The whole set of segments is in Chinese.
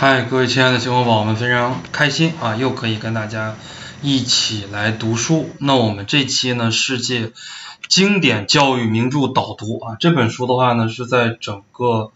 嗨，各位亲爱的小伙伴们，非常开心啊，又可以跟大家一起来读书。那我们这期呢，世界经典教育名著导读啊，这本书的话呢，是在整个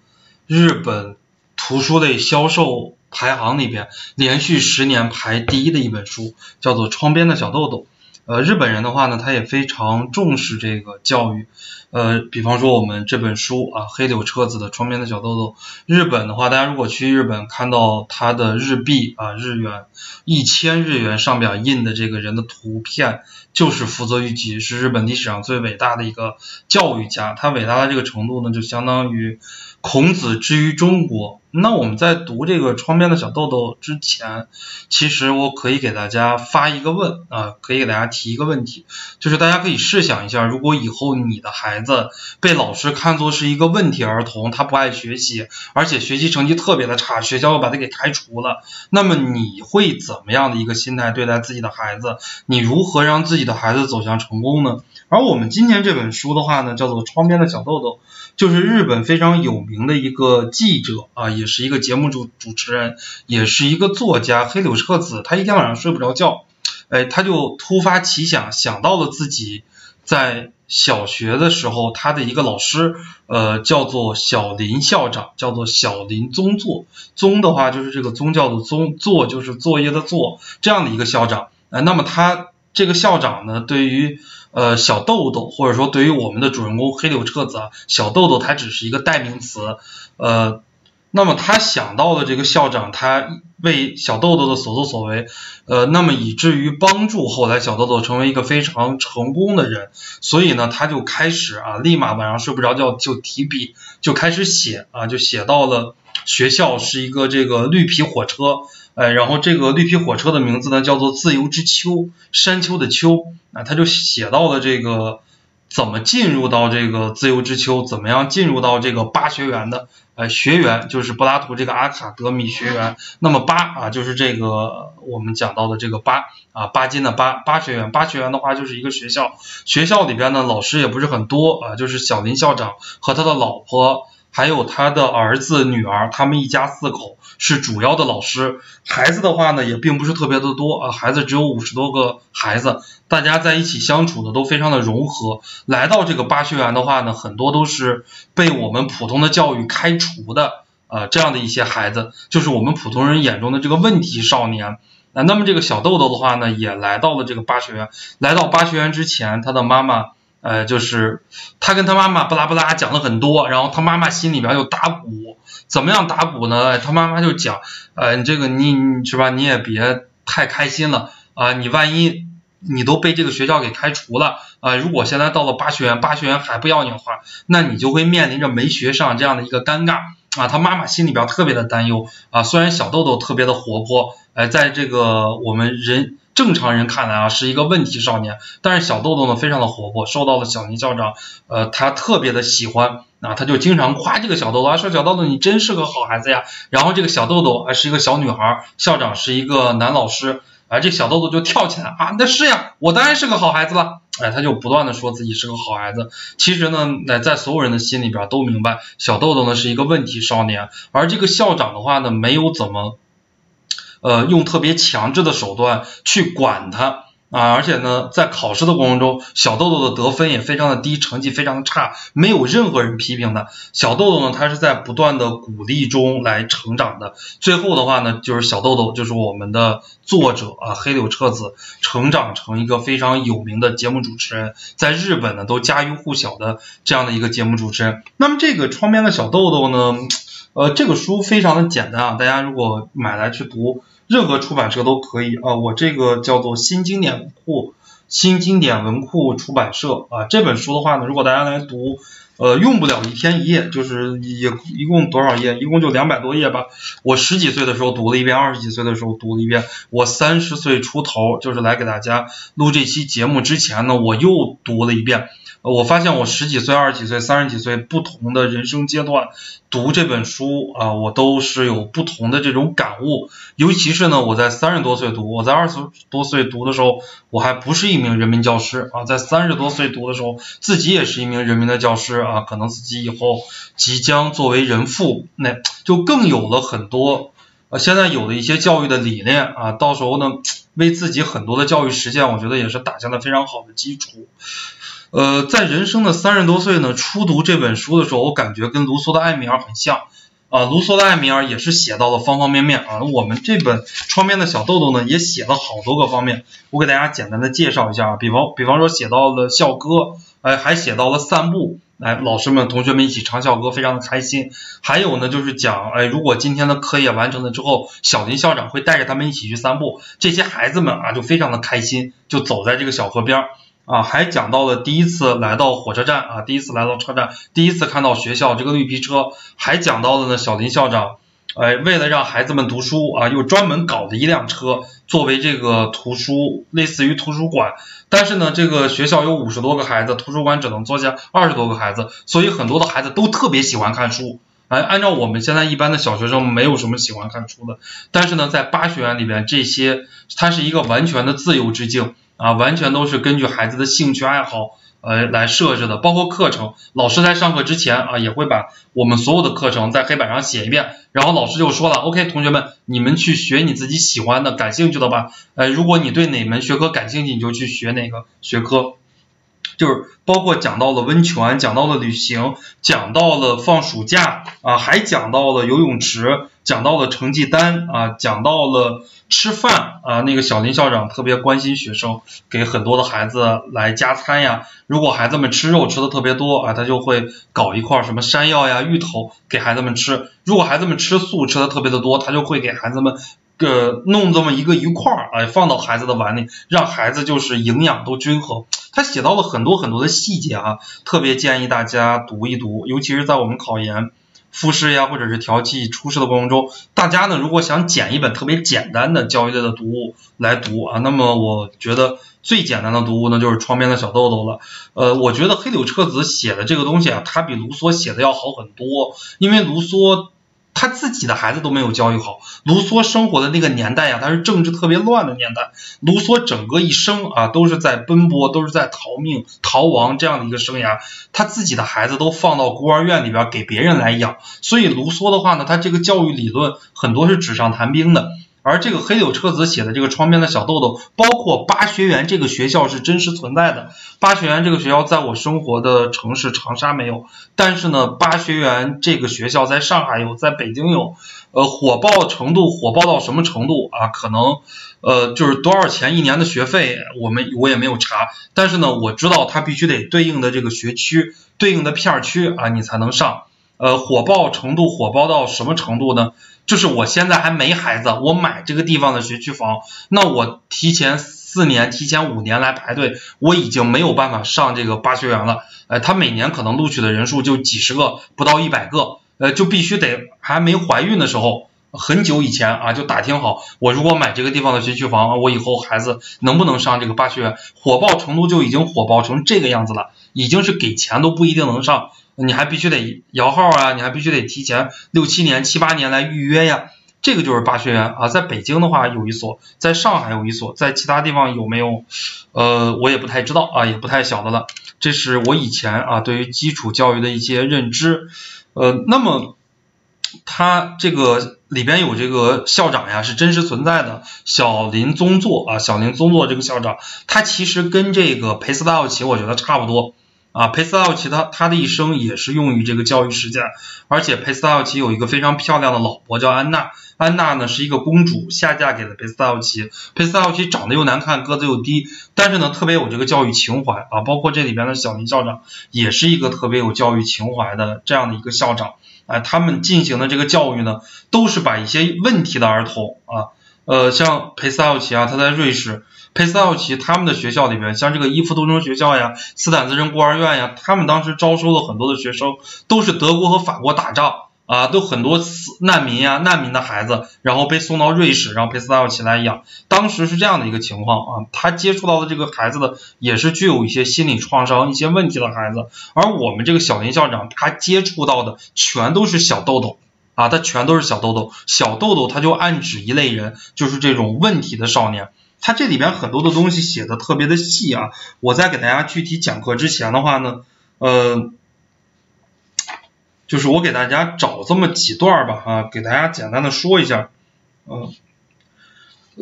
日本图书类销售排行里边连续十年排第一的一本书，叫做《窗边的小豆豆》。呃，日本人的话呢，他也非常重视这个教育。呃，比方说我们这本书啊，黑柳彻子的《窗边的小豆豆》。日本的话，大家如果去日本看到它的日币啊，日元一千日元上边印的这个人的图片，就是福泽谕吉，是日本历史上最伟大的一个教育家。他伟大的这个程度呢，就相当于孔子之于中国。那我们在读这个窗边的小豆豆之前，其实我可以给大家发一个问啊，可以给大家提一个问题，就是大家可以试想一下，如果以后你的孩子被老师看作是一个问题儿童，他不爱学习，而且学习成绩特别的差，学校又把他给开除了，那么你会怎么样的一个心态对待自己的孩子？你如何让自己的孩子走向成功呢？而我们今天这本书的话呢，叫做《窗边的小豆豆》，就是日本非常有名的一个记者啊，也是一个节目主主持人，也是一个作家黑柳彻子。他一天晚上睡不着觉，哎，他就突发奇想，想到了自己在小学的时候，他的一个老师，呃，叫做小林校长，叫做小林宗作。宗的话就是这个宗教的宗，作就是作业的作，这样的一个校长。呃，那么他这个校长呢，对于呃，小豆豆，或者说对于我们的主人公黑柳彻子啊，小豆豆他只是一个代名词。呃，那么他想到了这个校长，他为小豆豆的所作所为，呃，那么以至于帮助后来小豆豆成为一个非常成功的人。所以呢，他就开始啊，立马晚上睡不着觉就提笔就开始写啊，就写到了学校是一个这个绿皮火车。哎，然后这个绿皮火车的名字呢叫做自由之丘，山丘的丘，啊，他就写到了这个怎么进入到这个自由之丘，怎么样进入到这个八学园的，呃，学员就是柏拉图这个阿卡德米学员，那么八啊就是这个我们讲到的这个八啊巴金的八八学园，八学园的话就是一个学校，学校里边呢老师也不是很多啊，就是小林校长和他的老婆。还有他的儿子、女儿，他们一家四口是主要的老师。孩子的话呢，也并不是特别的多啊，孩子只有五十多个孩子，大家在一起相处的都非常的融合。来到这个八学园的话呢，很多都是被我们普通的教育开除的啊，这样的一些孩子，就是我们普通人眼中的这个问题少年啊。那么这个小豆豆的话呢，也来到了这个八学园。来到八学园之前，他的妈妈。呃，就是他跟他妈妈巴拉巴拉讲了很多，然后他妈妈心里边又打鼓，怎么样打鼓呢？他妈妈就讲，呃，你这个你你是吧？你也别太开心了啊！你万一你都被这个学校给开除了啊！如果现在到了八学园，八学园还不要你的话，那你就会面临着没学上这样的一个尴尬啊！他妈妈心里边特别的担忧啊。虽然小豆豆特别的活泼，哎，在这个我们人。正常人看来啊是一个问题少年，但是小豆豆呢非常的活泼，受到了小林校长呃他特别的喜欢啊，他就经常夸这个小豆豆，说小豆豆你真是个好孩子呀。然后这个小豆豆还是一个小女孩，校长是一个男老师，啊这小豆豆就跳起来啊那是呀，我当然是个好孩子了，哎他就不断的说自己是个好孩子。其实呢，那在所有人的心里边都明白，小豆豆呢是一个问题少年，而这个校长的话呢没有怎么。呃，用特别强制的手段去管他啊，而且呢，在考试的过程中，小豆豆的得分也非常的低，成绩非常的差，没有任何人批评他。小豆豆呢，他是在不断的鼓励中来成长的。最后的话呢，就是小豆豆就是我们的作者啊，黑柳彻子，成长成一个非常有名的节目主持人，在日本呢都家喻户晓的这样的一个节目主持人。那么这个窗边的小豆豆呢，呃，这个书非常的简单啊，大家如果买来去读。任何出版社都可以啊，我这个叫做新经典库，新经典文库出版社啊。这本书的话呢，如果大家来读，呃，用不了一天一夜，就是也一共多少页？一共就两百多页吧。我十几岁的时候读了一遍，二十几岁的时候读了一遍，我三十岁出头，就是来给大家录这期节目之前呢，我又读了一遍。我发现我十几岁、二十几岁、三十几岁不同的人生阶段读这本书啊，我都是有不同的这种感悟。尤其是呢，我在三十多岁读，我在二十多岁读的时候，我还不是一名人民教师啊。在三十多岁读的时候，自己也是一名人民的教师啊，可能自己以后即将作为人父，那就更有了很多。呃，现在有的一些教育的理念啊，到时候呢，为自己很多的教育实践，我觉得也是打下了非常好的基础。呃，在人生的三十多岁呢，初读这本书的时候，我感觉跟卢梭的《艾米尔》很像啊。卢梭的《艾米尔》也是写到了方方面面啊。我们这本《窗边的小豆豆》呢，也写了好多个方面，我给大家简单的介绍一下啊。比方，比方说写到了校歌，哎，还写到了散步。哎，老师们、同学们一起唱校歌，非常的开心。还有呢，就是讲，哎，如果今天的课业完成了之后，小林校长会带着他们一起去散步，这些孩子们啊，就非常的开心，就走在这个小河边儿啊。还讲到了第一次来到火车站啊，第一次来到车站，第一次看到学校这个绿皮车。还讲到了呢，小林校长。哎，为了让孩子们读书啊，又专门搞了一辆车作为这个图书，类似于图书馆。但是呢，这个学校有五十多个孩子，图书馆只能坐下二十多个孩子，所以很多的孩子都特别喜欢看书。哎，按照我们现在一般的小学生，没有什么喜欢看书的。但是呢，在八学园里边，这些它是一个完全的自由之境啊，完全都是根据孩子的兴趣爱好。呃，来设置的，包括课程，老师在上课之前啊，也会把我们所有的课程在黑板上写一遍，然后老师就说了，OK，同学们，你们去学你自己喜欢的、感兴趣的吧。呃，如果你对哪门学科感兴趣，你就去学哪个学科。就是包括讲到了温泉，讲到了旅行，讲到了放暑假啊，还讲到了游泳池，讲到了成绩单啊，讲到了吃饭啊。那个小林校长特别关心学生，给很多的孩子来加餐呀。如果孩子们吃肉吃的特别多啊，他就会搞一块什么山药呀、芋头给孩子们吃。如果孩子们吃素吃的特别的多，他就会给孩子们。个弄这么一个鱼块儿，哎，放到孩子的碗里，让孩子就是营养都均衡。他写到了很多很多的细节啊，特别建议大家读一读，尤其是在我们考研复试呀，或者是调剂初试的过程中，大家呢如果想捡一本特别简单的教育类的读物来读啊，那么我觉得最简单的读物呢就是《窗边的小豆豆》了。呃，我觉得黑柳彻子写的这个东西啊，它比卢梭写的要好很多，因为卢梭。他自己的孩子都没有教育好。卢梭生活的那个年代呀，他是政治特别乱的年代。卢梭整个一生啊，都是在奔波，都是在逃命、逃亡这样的一个生涯。他自己的孩子都放到孤儿院里边给别人来养，所以卢梭的话呢，他这个教育理论很多是纸上谈兵的。而这个黑柳彻子写的这个窗边的小豆豆，包括八学园这个学校是真实存在的。八学园这个学校在我生活的城市长沙没有，但是呢，八学园这个学校在上海有，在北京有。呃，火爆程度火爆到什么程度啊？可能呃就是多少钱一年的学费，我们我也没有查。但是呢，我知道它必须得对应的这个学区、对应的片区啊，你才能上。呃，火爆程度火爆到什么程度呢？就是我现在还没孩子，我买这个地方的学区房，那我提前四年、提前五年来排队，我已经没有办法上这个八学园了。呃，他每年可能录取的人数就几十个，不到一百个，呃，就必须得还没怀孕的时候，很久以前啊，就打听好，我如果买这个地方的学区房，我以后孩子能不能上这个八学园？火爆程度就已经火爆成这个样子了，已经是给钱都不一定能上。你还必须得摇号啊，你还必须得提前六七年、七八年来预约呀。这个就是八学园啊，在北京的话有一所，在上海有一所，在其他地方有没有？呃，我也不太知道啊，也不太晓得了。这是我以前啊对于基础教育的一些认知。呃，那么他这个里边有这个校长呀，是真实存在的，小林宗作啊，小林宗作这个校长，他其实跟这个裴斯达奥奇我觉得差不多。啊，佩斯奥奇他他的一生也是用于这个教育实践，而且佩斯奥奇有一个非常漂亮的老婆叫安娜，安娜呢是一个公主，下嫁给了佩斯奥奇，佩斯奥奇长得又难看，个子又低，但是呢特别有这个教育情怀啊，包括这里边的小林校长也是一个特别有教育情怀的这样的一个校长，哎，他们进行的这个教育呢，都是把一些问题的儿童啊，呃，像佩斯奥奇啊，他在瑞士。佩斯奥奇他们的学校里边，像这个伊夫多中学校呀、斯坦兹人孤儿院呀，他们当时招收了很多的学生，都是德国和法国打仗啊，都很多难民呀、难民的孩子，然后被送到瑞士，让佩斯奥奇来养。当时是这样的一个情况啊，他接触到的这个孩子的也是具有一些心理创伤、一些问题的孩子，而我们这个小林校长他接触到的全都是小豆豆啊，他全都是小豆豆，小豆豆他就暗指一类人，就是这种问题的少年。他这里边很多的东西写的特别的细啊，我在给大家具体讲课之前的话呢，呃，就是我给大家找这么几段吧啊，给大家简单的说一下。嗯。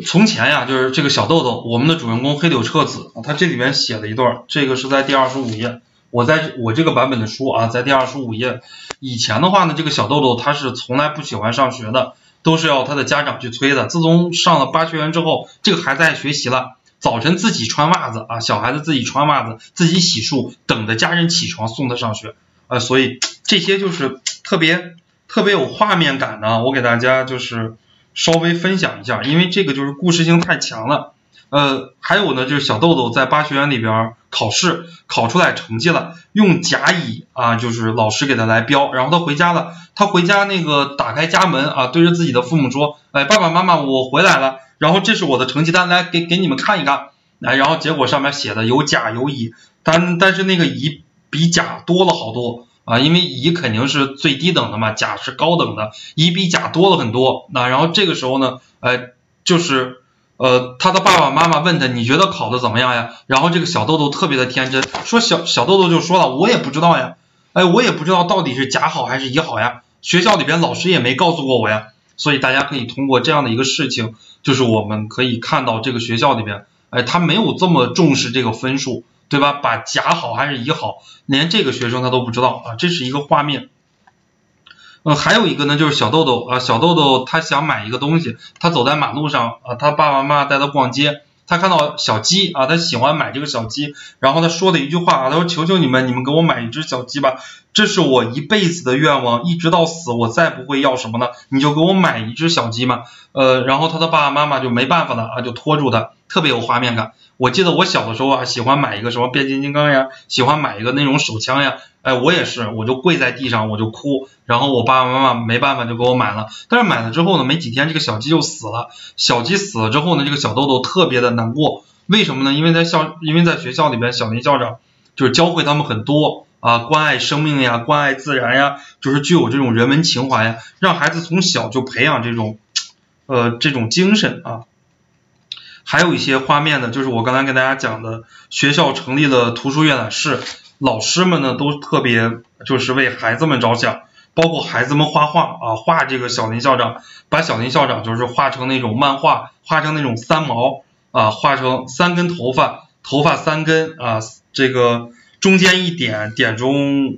从前呀，就是这个小豆豆，我们的主人公黑柳彻子啊，他这里边写了一段，这个是在第二十五页。我在我这个版本的书啊，在第二十五页。以前的话呢，这个小豆豆他是从来不喜欢上学的，都是要他的家长去催的。自从上了八学园之后，这个孩子爱学习了，早晨自己穿袜子啊，小孩子自己穿袜子，自己洗漱，等着家人起床送他上学啊。所以这些就是特别特别有画面感的，我给大家就是。稍微分享一下，因为这个就是故事性太强了。呃，还有呢，就是小豆豆在八学园里边考试考出来成绩了，用甲乙啊，就是老师给他来标，然后他回家了，他回家那个打开家门啊，对着自己的父母说，哎，爸爸妈妈，我回来了，然后这是我的成绩单，来给给你们看一看，来，然后结果上面写的有甲有乙，但但是那个乙比甲多了好多。啊，因为乙肯定是最低等的嘛，甲是高等的，乙比甲多了很多。那然后这个时候呢，呃，就是呃，他的爸爸妈妈问他，你觉得考的怎么样呀？然后这个小豆豆特别的天真，说小小豆豆就说了，我也不知道呀，哎，我也不知道到底是甲好还是乙好呀，学校里边老师也没告诉过我呀。所以大家可以通过这样的一个事情，就是我们可以看到这个学校里边，哎，他没有这么重视这个分数。对吧？把甲好还是乙好，连这个学生他都不知道啊，这是一个画面。嗯，还有一个呢，就是小豆豆啊，小豆豆他想买一个东西，他走在马路上啊，他爸爸妈妈带他逛街，他看到小鸡啊，他喜欢买这个小鸡，然后他说的一句话啊，他说：“求求你们，你们给我买一只小鸡吧，这是我一辈子的愿望，一直到死我再不会要什么了，你就给我买一只小鸡嘛。”呃，然后他的爸爸妈妈就没办法了啊，就拖住他，特别有画面感。我记得我小的时候啊，喜欢买一个什么变形金刚呀，喜欢买一个那种手枪呀，哎，我也是，我就跪在地上，我就哭，然后我爸爸妈妈没办法就给我买了。但是买了之后呢，没几天这个小鸡就死了。小鸡死了之后呢，这个小豆豆特别的难过。为什么呢？因为在校，因为在学校里边，小林校长就是教会他们很多啊，关爱生命呀，关爱自然呀，就是具有这种人文情怀呀，让孩子从小就培养这种呃这种精神啊。还有一些画面呢，就是我刚才跟大家讲的，学校成立了图书阅览室，老师们呢都特别就是为孩子们着想，包括孩子们画画啊，画这个小林校长，把小林校长就是画成那种漫画，画成那种三毛啊，画成三根头发，头发三根啊，这个中间一点，点中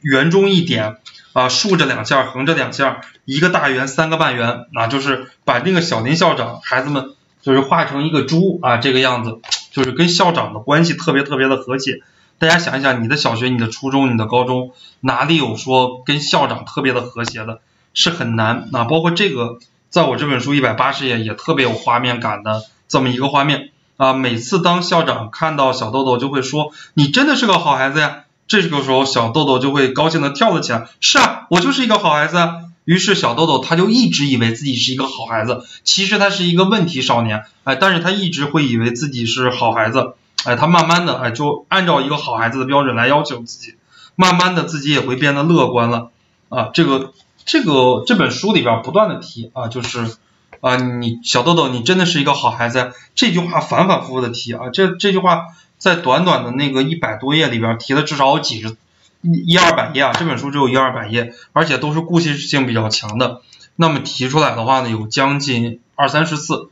圆中一点啊，竖着两下，横着两下，一个大圆，三个半圆啊，就是把那个小林校长孩子们。就是画成一个猪啊，这个样子，就是跟校长的关系特别特别的和谐。大家想一想，你的小学、你的初中、你的高中，哪里有说跟校长特别的和谐的？是很难啊。包括这个，在我这本书一百八十页也特别有画面感的这么一个画面啊。每次当校长看到小豆豆，就会说：“你真的是个好孩子呀。”这个时候，小豆豆就会高兴的跳了起来。是啊，我就是一个好孩子。于是小豆豆他就一直以为自己是一个好孩子，其实他是一个问题少年，哎，但是他一直会以为自己是好孩子，哎，他慢慢的哎就按照一个好孩子的标准来要求自己，慢慢的自己也会变得乐观了，啊，这个这个这本书里边不断的提啊，就是啊你小豆豆你真的是一个好孩子，这句话反反复复的提啊，这这句话在短短的那个一百多页里边提了至少有几十。一二百页啊，这本书只有一二百页，而且都是故事性比较强的。那么提出来的话呢，有将近二三十次